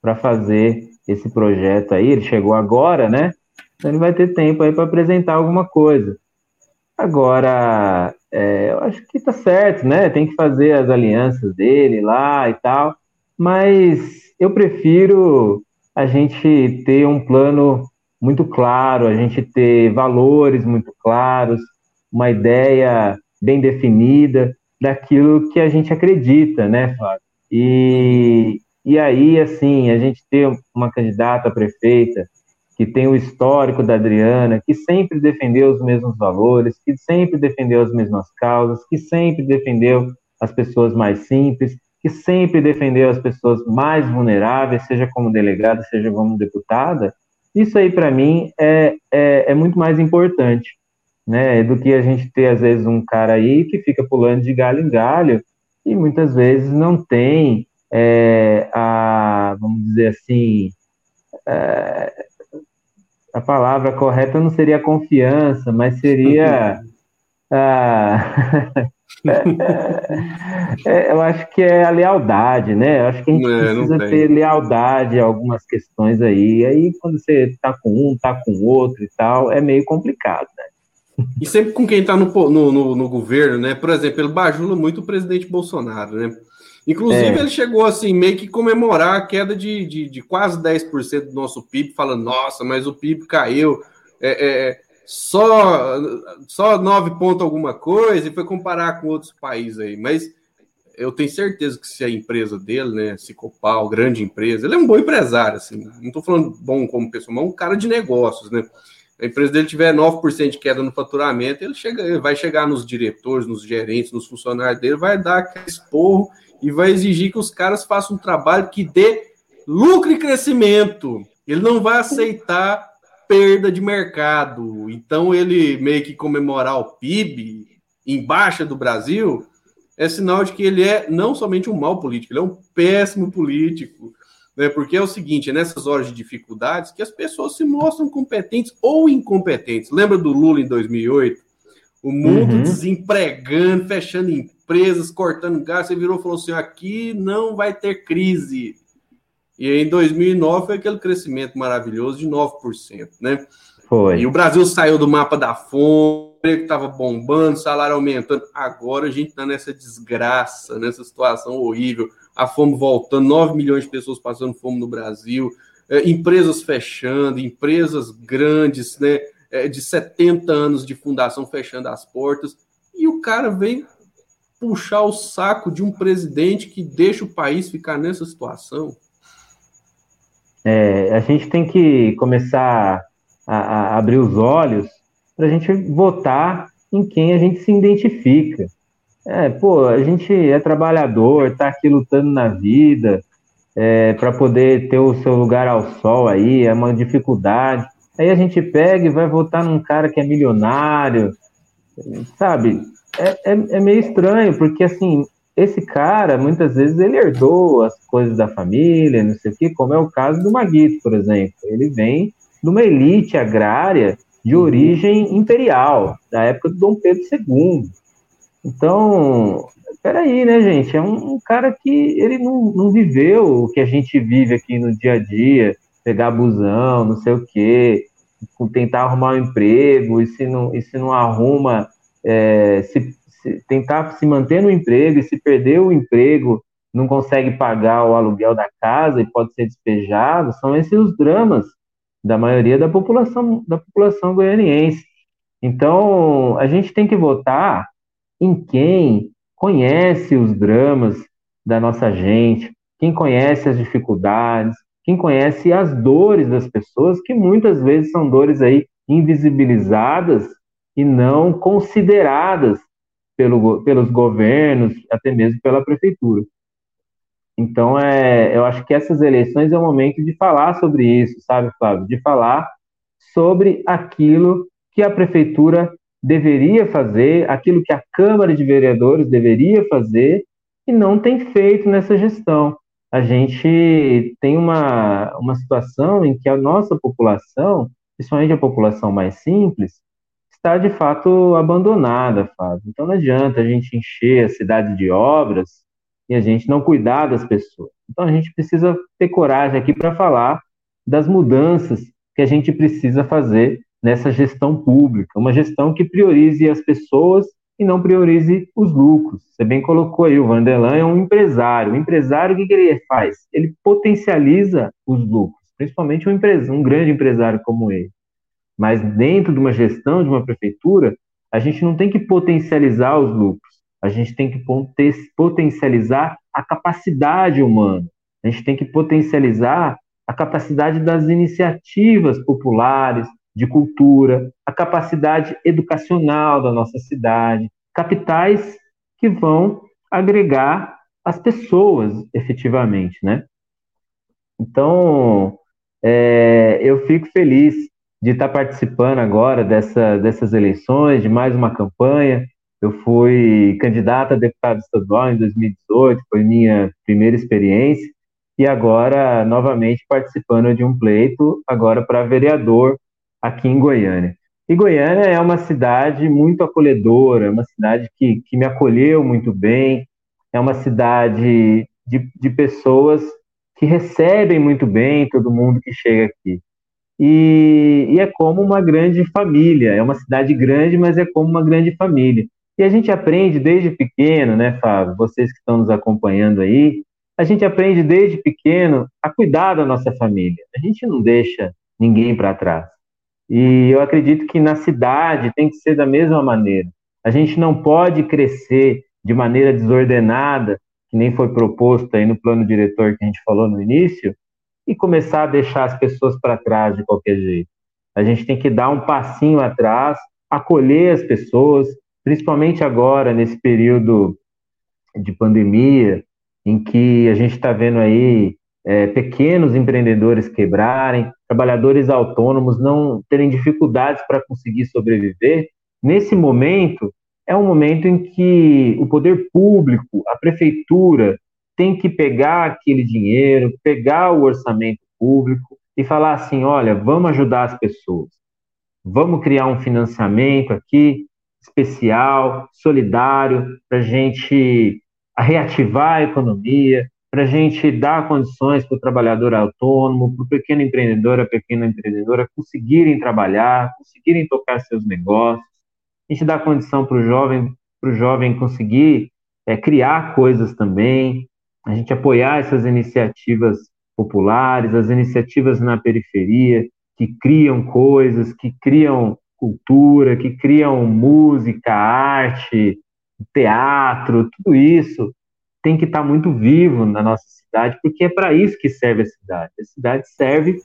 para fazer esse projeto aí. Ele chegou agora, né? Então ele vai ter tempo aí para apresentar alguma coisa. Agora, é, eu acho que tá certo, né? Tem que fazer as alianças dele lá e tal, mas eu prefiro a gente ter um plano muito claro, a gente ter valores muito claros, uma ideia bem definida daquilo que a gente acredita, né, Flávio? E, e aí, assim, a gente ter uma candidata a prefeita que tem o histórico da Adriana, que sempre defendeu os mesmos valores, que sempre defendeu as mesmas causas, que sempre defendeu as pessoas mais simples, que sempre defendeu as pessoas mais vulneráveis, seja como delegada, seja como deputada, isso aí para mim é, é, é, muito mais importante, né, do que a gente ter às vezes um cara aí que fica pulando de galho em galho e muitas vezes não tem é, a, vamos dizer assim, é, a palavra correta não seria confiança, mas seria. Ah, é, eu acho que é a lealdade, né? Eu acho que a gente é, precisa ter lealdade a algumas questões aí. Aí, quando você tá com um, tá com o outro e tal, é meio complicado, né? E sempre com quem está no, no, no, no, governo, né? Por exemplo, ele bajula muito o presidente Bolsonaro, né? Inclusive, é. ele chegou assim, meio que comemorar a queda de, de, de quase 10% do nosso PIB, falando, nossa, mas o PIB caiu é, é, só, só 9 pontos alguma coisa, e foi comparar com outros países aí. Mas eu tenho certeza que se a empresa dele, né, Cicopal, grande empresa, ele é um bom empresário, assim, não estou falando bom como pessoa, mas um cara de negócios, né? A empresa dele tiver 9% de queda no faturamento, ele, chega, ele vai chegar nos diretores, nos gerentes, nos funcionários dele, vai dar aquele esporro e vai exigir que os caras façam um trabalho que dê lucro e crescimento. Ele não vai aceitar perda de mercado. Então, ele meio que comemorar o PIB em baixa do Brasil é sinal de que ele é não somente um mau político, ele é um péssimo político. Né? Porque é o seguinte: é nessas horas de dificuldades que as pessoas se mostram competentes ou incompetentes. Lembra do Lula em 2008? O mundo uhum. desempregando, fechando empresas, cortando gás. Você virou e falou assim: aqui não vai ter crise. E em 2009 foi aquele crescimento maravilhoso de 9%, né? Foi. E o Brasil saiu do mapa da fome, que estava bombando, salário aumentando. Agora a gente está nessa desgraça, nessa situação horrível. A fome voltando, 9 milhões de pessoas passando fome no Brasil, é, empresas fechando, empresas grandes, né? é, de 70 anos de fundação fechando as portas, e o cara vem puxar o saco de um presidente que deixa o país ficar nessa situação. É, a gente tem que começar a, a abrir os olhos para a gente votar em quem a gente se identifica. É, pô, a gente é trabalhador, está aqui lutando na vida é, para poder ter o seu lugar ao sol aí, é uma dificuldade. Aí a gente pega e vai votar num cara que é milionário, sabe? É, é, é, meio estranho, porque assim, esse cara, muitas vezes, ele herdou as coisas da família, não sei o quê, como é o caso do Maguito, por exemplo. Ele vem de uma elite agrária de origem imperial, da época do Dom Pedro II. Então, peraí, né, gente? É um, um cara que ele não, não viveu o que a gente vive aqui no dia a dia, pegar busão, não sei o quê, tentar arrumar um emprego, e se não, e se não arruma, é, se, se, tentar se manter no emprego, e se perder o emprego, não consegue pagar o aluguel da casa e pode ser despejado, são esses os dramas da maioria da população, da população goianiense. Então, a gente tem que votar em quem conhece os dramas da nossa gente, quem conhece as dificuldades, quem conhece as dores das pessoas, que muitas vezes são dores aí invisibilizadas e não consideradas pelo, pelos governos, até mesmo pela prefeitura. Então, é, eu acho que essas eleições é o momento de falar sobre isso, sabe, Flávio? De falar sobre aquilo que a prefeitura deveria fazer, aquilo que a Câmara de Vereadores deveria fazer e não tem feito nessa gestão. A gente tem uma, uma situação em que a nossa população, principalmente a população mais simples, está de fato abandonada, Fábio. Então não adianta a gente encher a cidade de obras e a gente não cuidar das pessoas. Então a gente precisa ter coragem aqui para falar das mudanças que a gente precisa fazer nessa gestão pública, uma gestão que priorize as pessoas e não priorize os lucros. Você bem colocou aí, o Vanderlan é um empresário. O empresário, o que, ele faz? Ele potencializa os lucros, principalmente um, um grande empresário como ele. Mas dentro de uma gestão, de uma prefeitura, a gente não tem que potencializar os lucros, a gente tem que potencializar a capacidade humana, a gente tem que potencializar a capacidade das iniciativas populares, de cultura, a capacidade educacional da nossa cidade, capitais que vão agregar as pessoas efetivamente, né? Então, é, eu fico feliz de estar participando agora dessa, dessas eleições, de mais uma campanha. Eu fui candidato a deputado estadual em 2018, foi minha primeira experiência, e agora, novamente, participando de um pleito, agora para vereador aqui em Goiânia. E Goiânia é uma cidade muito acolhedora, é uma cidade que, que me acolheu muito bem, é uma cidade de, de pessoas que recebem muito bem todo mundo que chega aqui. E, e, é como uma grande família, é uma cidade grande, mas é como uma grande família. E a gente aprende desde pequeno, né, Fábio? Vocês que estão nos acompanhando aí, a gente aprende desde pequeno a cuidar da nossa família. A gente não deixa ninguém para trás. E eu acredito que na cidade tem que ser da mesma maneira. A gente não pode crescer de maneira desordenada, que nem foi proposto aí no plano diretor que a gente falou no início, e começar a deixar as pessoas para trás de qualquer jeito. A gente tem que dar um passinho atrás, acolher as pessoas, principalmente agora, nesse período de pandemia, em que a gente está vendo aí é, pequenos empreendedores quebrarem, trabalhadores autônomos não terem dificuldades para conseguir sobreviver, nesse momento é um momento em que o poder público, a prefeitura, tem que pegar aquele dinheiro, pegar o orçamento público e falar assim: olha, vamos ajudar as pessoas, vamos criar um financiamento aqui especial, solidário, para a gente reativar a economia, para a gente dar condições para o trabalhador autônomo, para o pequeno empreendedor, a pequena empreendedora conseguirem trabalhar, conseguirem tocar seus negócios. A gente dá condição para o jovem, jovem conseguir é, criar coisas também. A gente apoiar essas iniciativas populares, as iniciativas na periferia que criam coisas, que criam cultura, que criam música, arte, teatro, tudo isso tem que estar tá muito vivo na nossa cidade, porque é para isso que serve a cidade. A cidade serve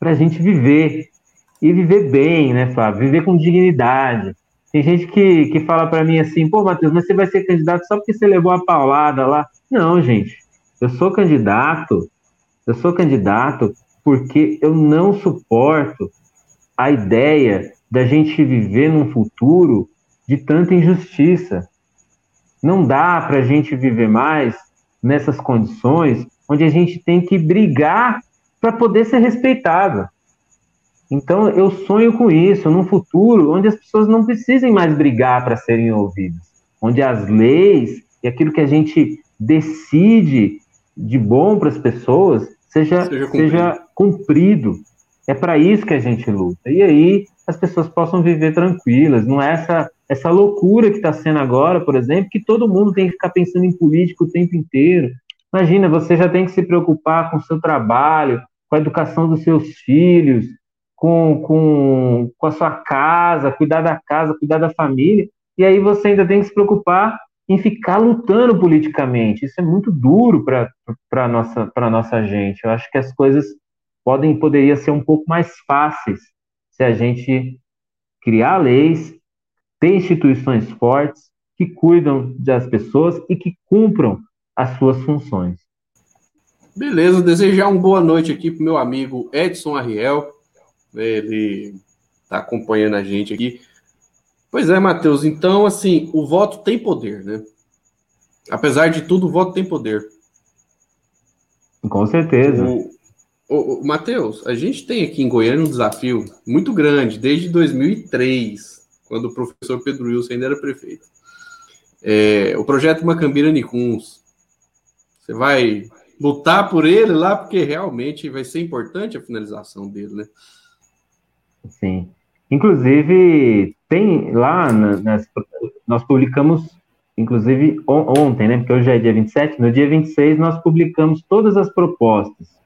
para a gente viver e viver bem, né, Flávio? Viver com dignidade. Tem gente que, que fala para mim assim, pô, Matheus, mas você vai ser candidato só porque você levou a paulada lá. Não, gente, eu sou candidato, eu sou candidato porque eu não suporto a ideia da gente viver num futuro de tanta injustiça. Não dá para a gente viver mais nessas condições onde a gente tem que brigar para poder ser respeitado. Então, eu sonho com isso, num futuro onde as pessoas não precisem mais brigar para serem ouvidas, onde as leis e aquilo que a gente decide de bom para as pessoas seja, seja cumprido. Seja cumprido. É para isso que a gente luta. E aí as pessoas possam viver tranquilas, não é essa essa loucura que está sendo agora, por exemplo, que todo mundo tem que ficar pensando em política o tempo inteiro. Imagina, você já tem que se preocupar com o seu trabalho, com a educação dos seus filhos, com, com, com a sua casa, cuidar da casa, cuidar da família, e aí você ainda tem que se preocupar em ficar lutando politicamente. Isso é muito duro para a nossa, nossa gente. Eu acho que as coisas podem poderia ser um pouco mais fáceis se a gente criar leis, ter instituições fortes que cuidam das pessoas e que cumpram as suas funções. Beleza, desejar uma boa noite aqui para meu amigo Edson Arriel. Ele está acompanhando a gente aqui. Pois é, Matheus. Então, assim, o voto tem poder, né? Apesar de tudo, o voto tem poder. Com certeza. O, o, o Matheus, a gente tem aqui em Goiânia um desafio muito grande, desde 2003, quando o professor Pedro Wilson ainda era prefeito. É, o projeto Macambira Nicuns. Você vai lutar por ele lá, porque realmente vai ser importante a finalização dele, né? Sim. Inclusive, tem lá, nas, nós publicamos, inclusive on, ontem, né? Porque hoje é dia 27, no dia 26 nós publicamos todas as propostas.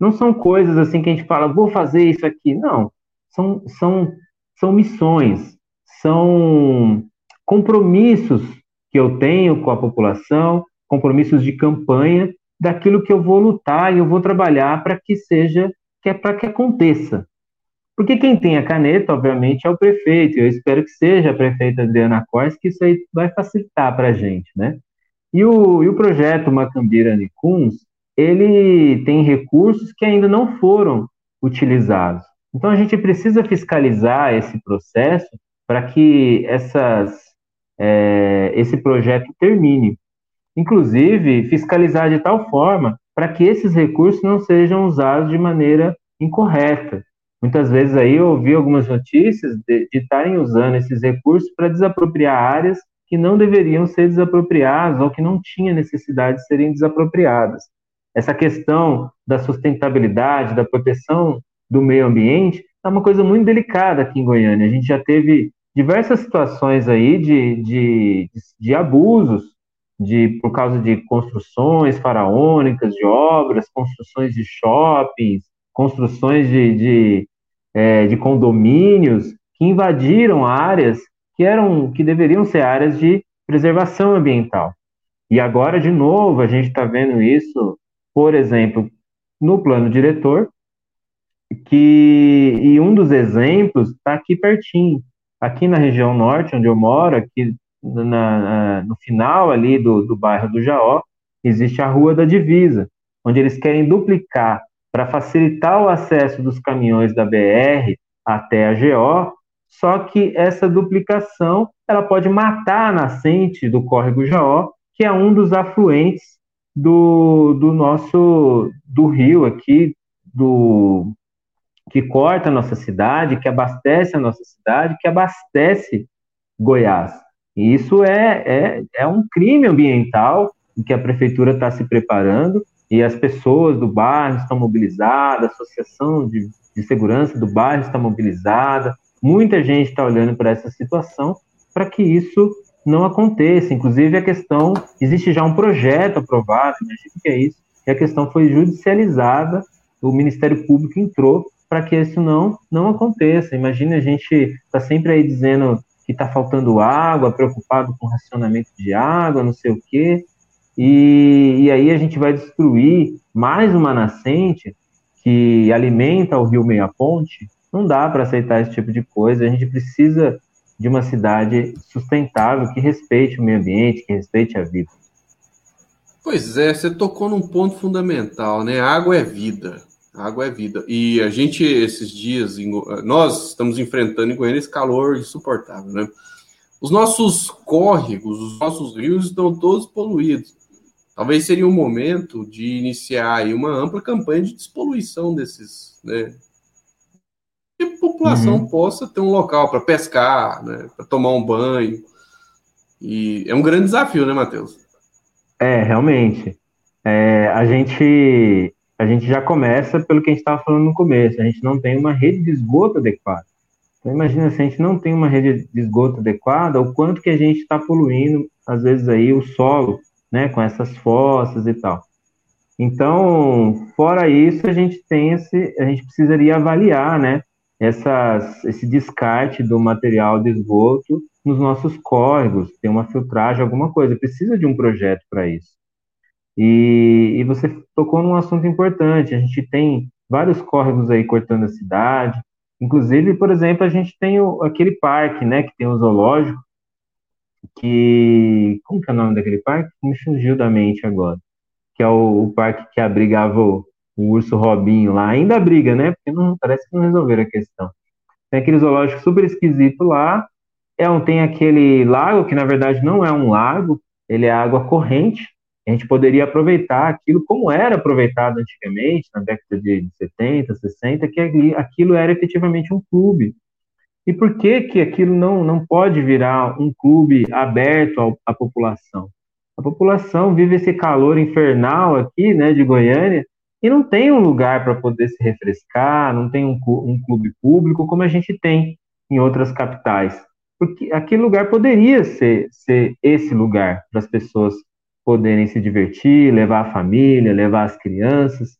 Não são coisas assim que a gente fala, vou fazer isso aqui. Não. São, são, são missões, são compromissos que eu tenho com a população, compromissos de campanha daquilo que eu vou lutar e eu vou trabalhar para que seja, que é para que aconteça. Porque quem tem a caneta, obviamente, é o prefeito. Eu espero que seja a prefeita Adriana Cors, que isso aí vai facilitar para a gente, né? E o, e o projeto Macambira Nicuns, ele tem recursos que ainda não foram utilizados. Então a gente precisa fiscalizar esse processo para que essas, é, esse projeto termine. Inclusive, fiscalizar de tal forma para que esses recursos não sejam usados de maneira incorreta. Muitas vezes aí eu ouvi algumas notícias de estarem usando esses recursos para desapropriar áreas que não deveriam ser desapropriadas ou que não tinha necessidade de serem desapropriadas. Essa questão da sustentabilidade, da proteção do meio ambiente, é uma coisa muito delicada aqui em Goiânia. A gente já teve diversas situações aí de, de, de abusos de, por causa de construções faraônicas, de obras, construções de shoppings, construções de, de, é, de condomínios que invadiram áreas que eram que deveriam ser áreas de preservação ambiental. E agora, de novo, a gente está vendo isso, por exemplo, no plano diretor, que e um dos exemplos está aqui pertinho, aqui na região norte, onde eu moro, aqui na, no final ali do, do bairro do Jaó, existe a Rua da Divisa, onde eles querem duplicar para facilitar o acesso dos caminhões da BR até a GO, só que essa duplicação ela pode matar a nascente do córrego Jaó, que é um dos afluentes do, do nosso do rio aqui, do que corta a nossa cidade, que abastece a nossa cidade, que abastece Goiás. E isso é, é, é um crime ambiental que a prefeitura está se preparando e as pessoas do bairro estão mobilizadas, a associação de, de segurança do bairro está mobilizada, muita gente está olhando para essa situação para que isso não aconteça. Inclusive, a questão, existe já um projeto aprovado, imagina o que é isso, e a questão foi judicializada, o Ministério Público entrou para que isso não, não aconteça. Imagina a gente está sempre aí dizendo que está faltando água, preocupado com racionamento de água, não sei o quê. E, e aí a gente vai destruir mais uma nascente que alimenta o rio Meia Ponte. Não dá para aceitar esse tipo de coisa. A gente precisa de uma cidade sustentável que respeite o meio ambiente, que respeite a vida. Pois é, você tocou num ponto fundamental, né? água é vida. água é vida. E a gente, esses dias, nós estamos enfrentando em Goiânia esse calor insuportável, né? Os nossos córregos, os nossos rios estão todos poluídos. Talvez seria um momento de iniciar aí uma ampla campanha de despoluição desses, né? Que a população uhum. possa ter um local para pescar, né? Para tomar um banho. E é um grande desafio, né, Matheus? É, realmente. É, a gente a gente já começa pelo que a gente estava falando no começo. A gente não tem uma rede de esgoto adequada. Então, imagina se a gente não tem uma rede de esgoto adequada, o quanto que a gente está poluindo, às vezes, aí o solo, né, com essas fossas e tal. Então, fora isso, a gente tem esse, a gente precisaria avaliar, né, essas, esse descarte do material de esgoto nos nossos córregos, ter uma filtragem, alguma coisa. Precisa de um projeto para isso. E, e você tocou num assunto importante. A gente tem vários córregos aí cortando a cidade. Inclusive, por exemplo, a gente tem o, aquele parque, né, que tem o zoológico, que. Como que é o nome daquele parque? Me fugiu da mente agora. Que é o, o parque que abrigava o, o, urso Robinho lá. Ainda abriga, né? Porque não, parece que não resolveram a questão. Tem aquele zoológico super esquisito lá. É um, tem aquele lago, que na verdade não é um lago, ele é água corrente. A gente poderia aproveitar aquilo como era aproveitado antigamente, na década de 70, 60, que aquilo era efetivamente um clube. E por que que aquilo não, não pode virar um clube aberto à população? A população vive esse calor infernal aqui, né, de Goiânia, e não tem um lugar para poder se refrescar, não tem um, um clube público como a gente tem em outras capitais. Porque aquele lugar poderia ser, ser esse lugar para as pessoas poderem se divertir, levar a família, levar as crianças.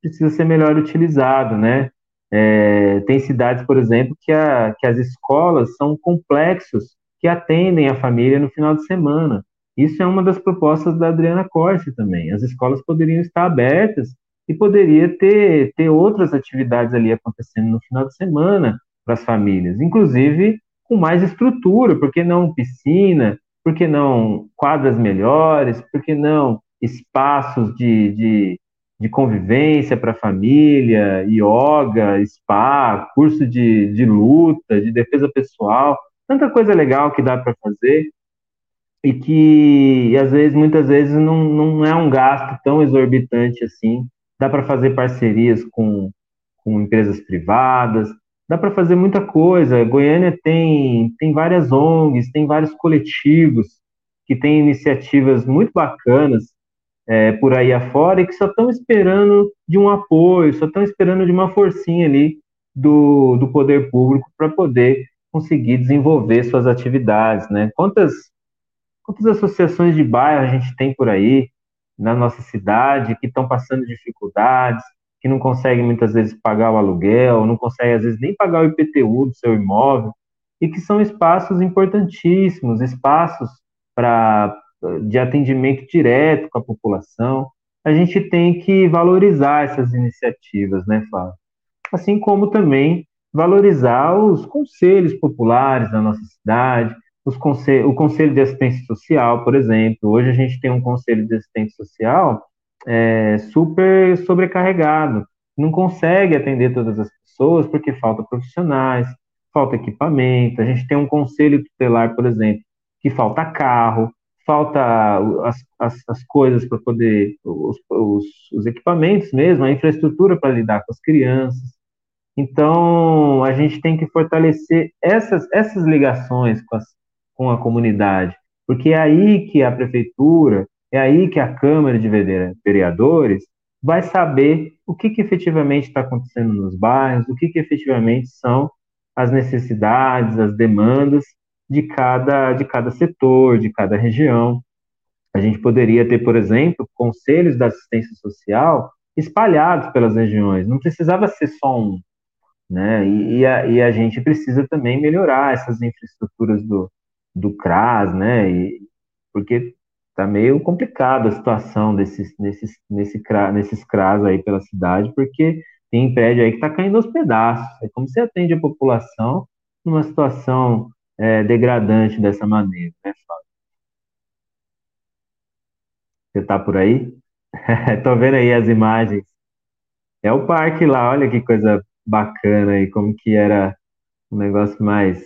Precisa ser melhor utilizado, né? É, tem cidades, por exemplo, que, a, que as escolas são complexos que atendem a família no final de semana. Isso é uma das propostas da Adriana Corsi também. As escolas poderiam estar abertas e poderia ter, ter outras atividades ali acontecendo no final de semana para as famílias, inclusive com mais estrutura, por que não piscina, por que não quadras melhores, por que não espaços de, de, de convivência para família, yoga, spa, curso de, de luta, de defesa pessoal, tanta coisa legal que dá para fazer e que às vezes, muitas vezes, não, não é um gasto tão exorbitante assim dá para fazer parcerias com, com empresas privadas, dá para fazer muita coisa. Goiânia tem, tem várias ONGs, tem vários coletivos que têm iniciativas muito bacanas é, por aí afora e que só estão esperando de um apoio, só estão esperando de uma forcinha ali do, do poder público para poder conseguir desenvolver suas atividades, né? Quantas, quantas associações de bairro a gente tem por aí? na nossa cidade que estão passando dificuldades, que não conseguem muitas vezes pagar o aluguel, não conseguem às vezes nem pagar o IPTU do seu imóvel, e que são espaços importantíssimos, espaços para de atendimento direto com a população. A gente tem que valorizar essas iniciativas, né, Flávio? Assim como também valorizar os conselhos populares da nossa cidade, Conselho, o Conselho de Assistência Social, por exemplo. Hoje a gente tem um Conselho de Assistência Social é, super sobrecarregado, não consegue atender todas as pessoas porque falta profissionais, falta equipamento. A gente tem um Conselho Tutelar, por exemplo, que falta carro, falta as, as, as coisas para poder, os, os, os equipamentos mesmo, a infraestrutura para lidar com as crianças. Então, a gente tem que fortalecer essas, essas ligações com as, com a comunidade, porque é aí que a prefeitura, é aí que a Câmara de Vereadores vai saber o que, que efetivamente está acontecendo nos bairros, o que, que efetivamente são as necessidades, as demandas de cada, de cada setor, de cada região. A gente poderia ter, por exemplo, conselhos da assistência social espalhados pelas regiões, não precisava ser só um. Né? E, e, a, e a gente precisa também melhorar essas infraestruturas do, do CRAS, né? E, porque tá meio complicada a situação desses, nesses, nesse, nesses CRAS aí pela cidade, porque tem prédio aí que está caindo aos pedaços. É como você atende a população numa situação é, degradante dessa maneira, né, Fábio? Você está por aí? Tô vendo aí as imagens. É o parque lá, olha que coisa bacana aí, como que era um negócio mais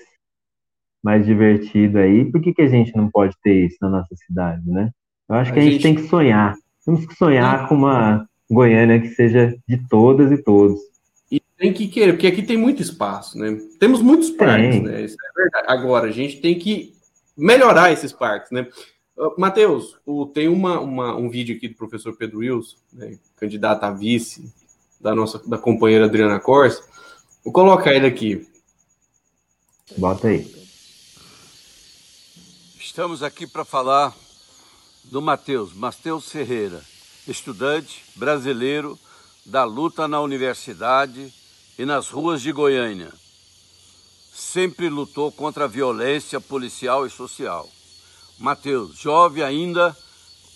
mais divertido aí. Por que, que a gente não pode ter isso na nossa cidade, né? Eu acho que a, a gente... gente tem que sonhar. Temos que sonhar com uma Goiânia que seja de todas e todos. Tem que querer, porque aqui tem muito espaço, né? Temos muitos parques, tem. né? Isso é verdade. Agora, a gente tem que melhorar esses parques, né? Uh, Matheus, tem uma, uma, um vídeo aqui do professor Pedro Wilson, né, candidato a vice da nossa da companheira Adriana Corsa. Vou colocar ele aqui. Bota aí. Estamos aqui para falar do Matheus, Matheus Ferreira, estudante brasileiro da luta na universidade e nas ruas de Goiânia. Sempre lutou contra a violência policial e social. Matheus, jovem ainda,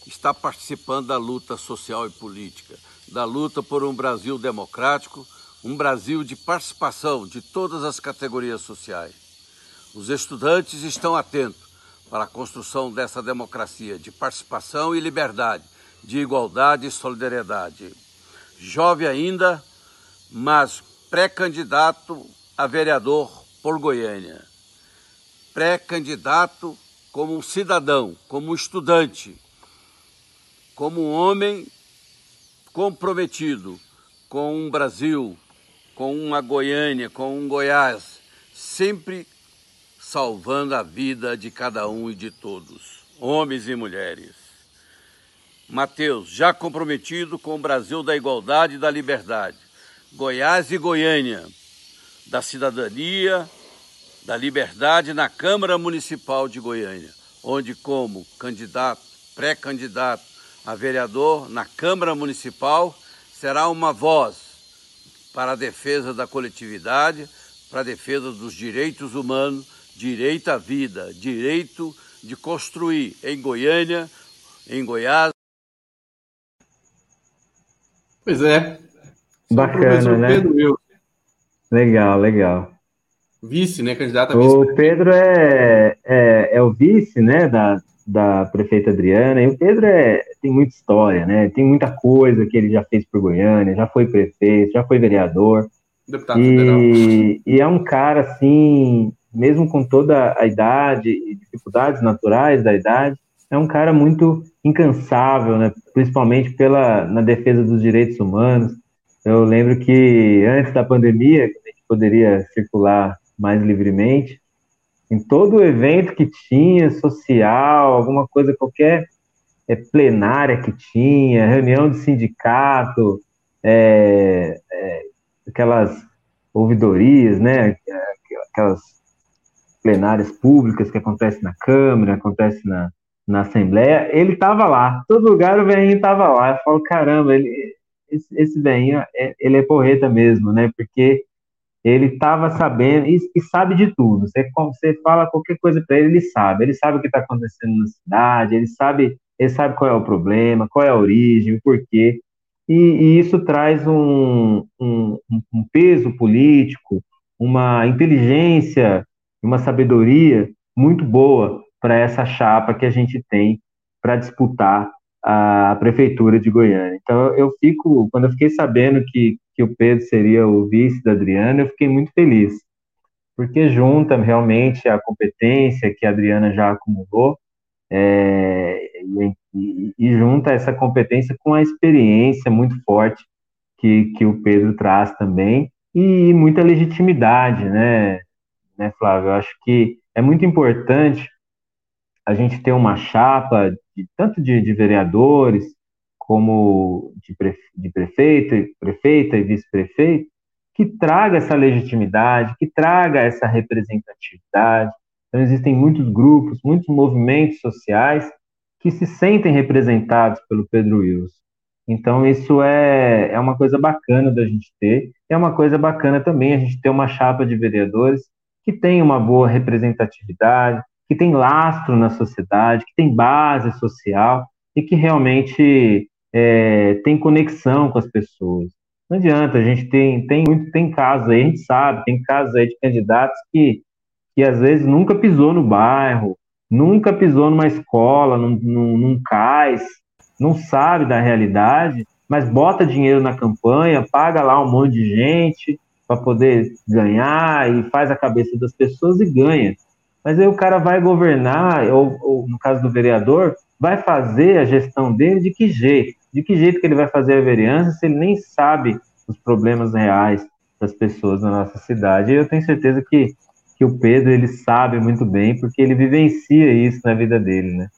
está participando da luta social e política, da luta por um Brasil democrático, um Brasil de participação de todas as categorias sociais. Os estudantes estão atentos para a construção dessa democracia de participação e liberdade, de igualdade e solidariedade. Jovem ainda, mas pré-candidato a vereador por Goiânia. Pré-candidato como um cidadão, como um estudante, como um homem comprometido com um Brasil, com uma Goiânia, com um Goiás, sempre salvando a vida de cada um e de todos, homens e mulheres. Mateus, já comprometido com o Brasil da igualdade e da liberdade. Goiás e Goiânia, da cidadania, da liberdade na Câmara Municipal de Goiânia, onde, como candidato, pré-candidato a vereador na Câmara Municipal, será uma voz para a defesa da coletividade, para a defesa dos direitos humanos, direito à vida, direito de construir em Goiânia, em Goiás. Pois é. Bacana, né? Pedro Legal, legal. Vice, né? Candidato a vice. O Pedro é, é, é, o vice, né? Da, da prefeita Adriana. E o Pedro é, tem muita história, né? Tem muita coisa que ele já fez por Goiânia, já foi prefeito, já foi vereador. Deputado e, federal. E é um cara, assim, mesmo com toda a idade e dificuldades naturais da idade, é um cara muito incansável, né? principalmente pela, na defesa dos direitos humanos. Eu lembro que antes da pandemia, a gente poderia circular mais livremente, em todo evento que tinha, social, alguma coisa, qualquer é, plenária que tinha, reunião de sindicato, é, é, aquelas ouvidorias, né, aquelas plenárias públicas que acontecem na Câmara, acontece na, na Assembleia, ele estava lá, todo lugar o velhinho estava lá, eu falo, caramba, ele, esse, esse velhinho, é, ele é porreta mesmo, né, porque ele estava sabendo e, e, sabe de tudo. Você, você fala qualquer coisa para ele, ele sabe. Ele sabe o que está acontecendo na cidade, ele sabe, ele sabe qual é o problema, qual é a origem, o porquê. E, e isso traz um, um, um, peso político, uma inteligência, uma sabedoria muito boa para essa chapa que a gente tem para disputar a prefeitura de Goiânia. Então eu fico, quando eu fiquei sabendo que que o Pedro seria o vice da Adriana, eu fiquei muito feliz, porque junta realmente a competência que a Adriana já acumulou é, e, e, junta essa competência com a experiência muito forte que, que o Pedro traz também e muita legitimidade, né, né, Flávio? Eu acho que é muito importante a gente ter uma chapa de, tanto de, de vereadores como de, de prefeito, prefeita e vice-prefeito, que traga essa legitimidade, que traga essa representatividade. Então, existem muitos grupos, muitos movimentos sociais que se sentem representados pelo Pedro Wilson. Então, isso é, é uma coisa bacana da gente ter. É uma coisa bacana também a gente ter uma chapa de vereadores que tem uma boa representatividade, que tem lastro na sociedade, que tem base social e que realmente é, tem conexão com as pessoas. Não adianta, a gente tem, tem tem casos aí, a gente sabe, tem casos aí de candidatos que, que às vezes nunca pisou no bairro, nunca pisou numa escola, num, num, num cais, não sabe da realidade, mas bota dinheiro na campanha, paga lá um monte de gente para poder ganhar e faz a cabeça das pessoas e ganha. Mas aí o cara vai governar, ou, ou no caso do vereador, vai fazer a gestão dele de que jeito? De que jeito que ele vai fazer a vereança se ele nem sabe os problemas reais das pessoas na nossa cidade? E eu tenho certeza que, que o Pedro ele sabe muito bem, porque ele vivencia isso na vida dele, né?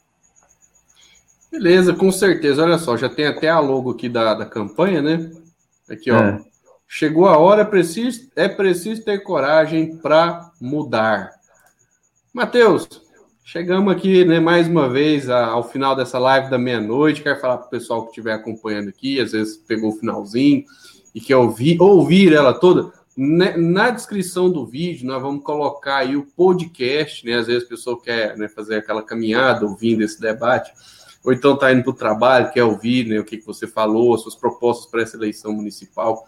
Beleza, com certeza. Olha só, já tem até a logo aqui da, da campanha, né? Aqui, ó. É. Chegou a hora, é preciso, é preciso ter coragem para mudar. Matheus, Chegamos aqui, né, mais uma vez ao final dessa live da meia-noite. Quero falar para o pessoal que estiver acompanhando aqui, às vezes pegou o finalzinho e quer ouvir, ouvir ela toda. Né, na descrição do vídeo, nós vamos colocar aí o podcast, né? Às vezes a pessoa quer né, fazer aquela caminhada ouvindo esse debate, ou então está indo para o trabalho, quer ouvir né, o que, que você falou, suas propostas para essa eleição municipal.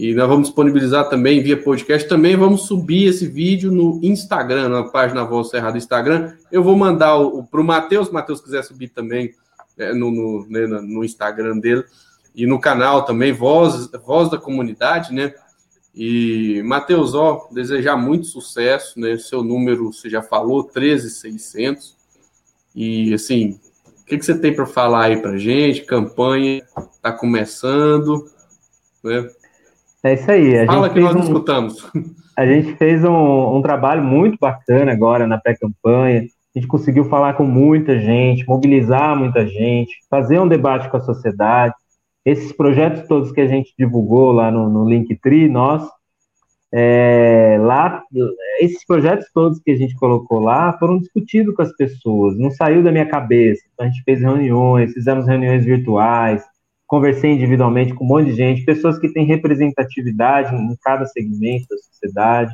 E nós vamos disponibilizar também via podcast. Também vamos subir esse vídeo no Instagram, na página Voz Serra do Instagram. Eu vou mandar para o Matheus, Matheus quiser subir também é, no, no, né, no, Instagram dele. E no canal também, Voz, Voz da Comunidade, né? E, Matheus, ó, desejar muito sucesso, né? Seu número, você já falou, 13600. E assim, o que, que você tem para falar aí para gente? Campanha está começando, né? É isso aí. Fala que nós um, escutamos. A gente fez um, um trabalho muito bacana agora na pré-campanha. A gente conseguiu falar com muita gente, mobilizar muita gente, fazer um debate com a sociedade. Esses projetos todos que a gente divulgou lá no, no Linktree, nós, é, lá, esses projetos todos que a gente colocou lá foram discutidos com as pessoas, não saiu da minha cabeça. Então, a gente fez reuniões, fizemos reuniões virtuais, conversei individualmente com um monte de gente, pessoas que têm representatividade em cada segmento da sociedade.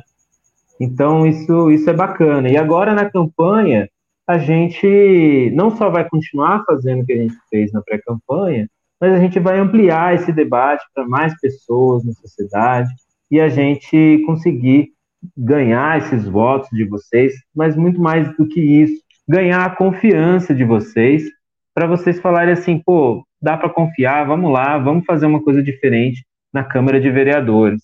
Então, isso, isso é bacana. E agora, na campanha, a gente não só vai continuar fazendo o que a gente fez na pré-campanha, mas a gente vai ampliar esse debate para mais pessoas na sociedade e a gente conseguir ganhar esses votos de vocês, mas muito mais do que isso, ganhar a confiança de vocês, para vocês falarem assim, pô, dá para confiar, vamos lá, vamos fazer uma coisa diferente na Câmara de Vereadores.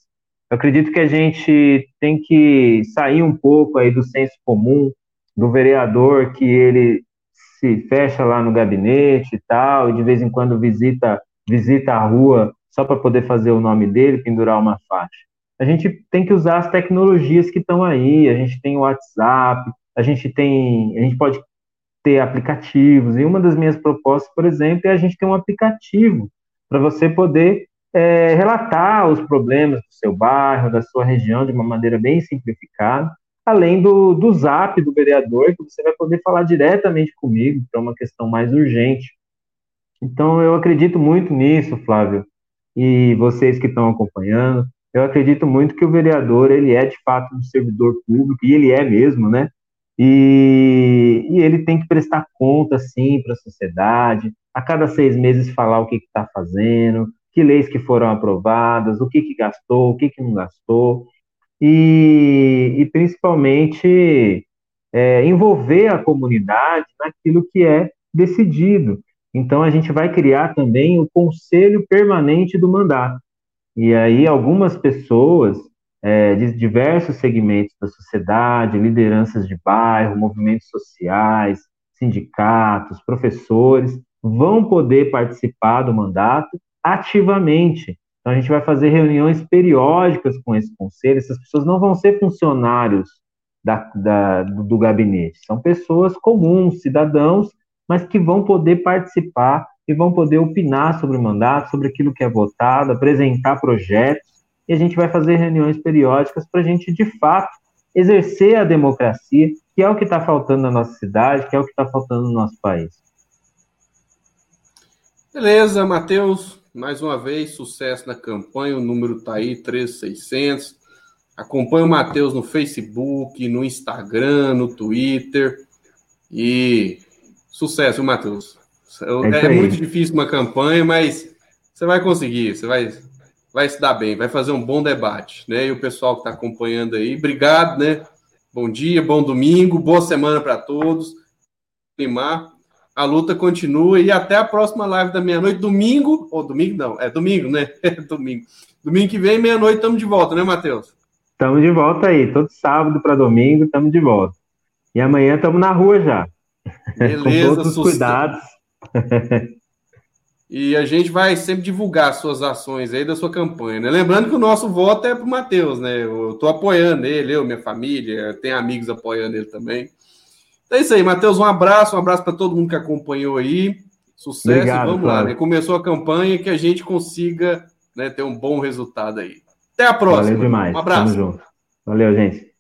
Eu acredito que a gente tem que sair um pouco aí do senso comum do vereador que ele se fecha lá no gabinete e tal, e de vez em quando visita visita a rua só para poder fazer o nome dele, pendurar uma faixa. A gente tem que usar as tecnologias que estão aí, a gente tem o WhatsApp, a gente tem, a gente pode ter aplicativos. E uma das minhas propostas, por exemplo, é a gente ter um aplicativo para você poder é, relatar os problemas do seu bairro, da sua região, de uma maneira bem simplificada, além do, do zap do vereador, que você vai poder falar diretamente comigo, para uma questão mais urgente. Então, eu acredito muito nisso, Flávio, e vocês que estão acompanhando. Eu acredito muito que o vereador, ele é de fato um servidor público, e ele é mesmo, né? E, e ele tem que prestar conta, sim, para a sociedade, a cada seis meses falar o que está fazendo, que leis que foram aprovadas, o que, que gastou, o que, que não gastou, e, e principalmente é, envolver a comunidade naquilo que é decidido. Então, a gente vai criar também o Conselho Permanente do Mandato. E aí, algumas pessoas é, de diversos segmentos da sociedade, lideranças de bairro, movimentos sociais, sindicatos, professores, vão poder participar do mandato ativamente. Então, a gente vai fazer reuniões periódicas com esse conselho. Essas pessoas não vão ser funcionários da, da, do, do gabinete, são pessoas comuns, cidadãos, mas que vão poder participar e vão poder opinar sobre o mandato, sobre aquilo que é votado, apresentar projetos e a gente vai fazer reuniões periódicas para a gente, de fato, exercer a democracia, que é o que está faltando na nossa cidade, que é o que está faltando no nosso país. Beleza, Matheus. Mais uma vez, sucesso na campanha. O número está aí, 3600. Acompanhe o Matheus no Facebook, no Instagram, no Twitter. E sucesso, Matheus. É, é muito difícil uma campanha, mas você vai conseguir. Você vai, vai se dar bem, vai fazer um bom debate, né? E o pessoal que está acompanhando aí, obrigado, né? Bom dia, bom domingo, boa semana para todos. Primar, a luta continua e até a próxima live da meia-noite, domingo, ou domingo não, é domingo, né? É domingo. Domingo que vem, meia-noite, estamos de volta, né, Matheus? Estamos de volta aí, todo sábado para domingo, estamos de volta. E amanhã estamos na rua já. Beleza, Com todos os cuidados. E a gente vai sempre divulgar suas ações aí da sua campanha, né? Lembrando que o nosso voto é para o Matheus, né? Eu estou apoiando ele, eu, minha família, tem amigos apoiando ele também. Então é isso aí, Matheus. Um abraço, um abraço para todo mundo que acompanhou aí. Sucesso, Obrigado, vamos lá. Né? Começou a campanha que a gente consiga né, ter um bom resultado aí. Até a próxima. Valeu demais. Um abraço. Tamo junto. Valeu, gente.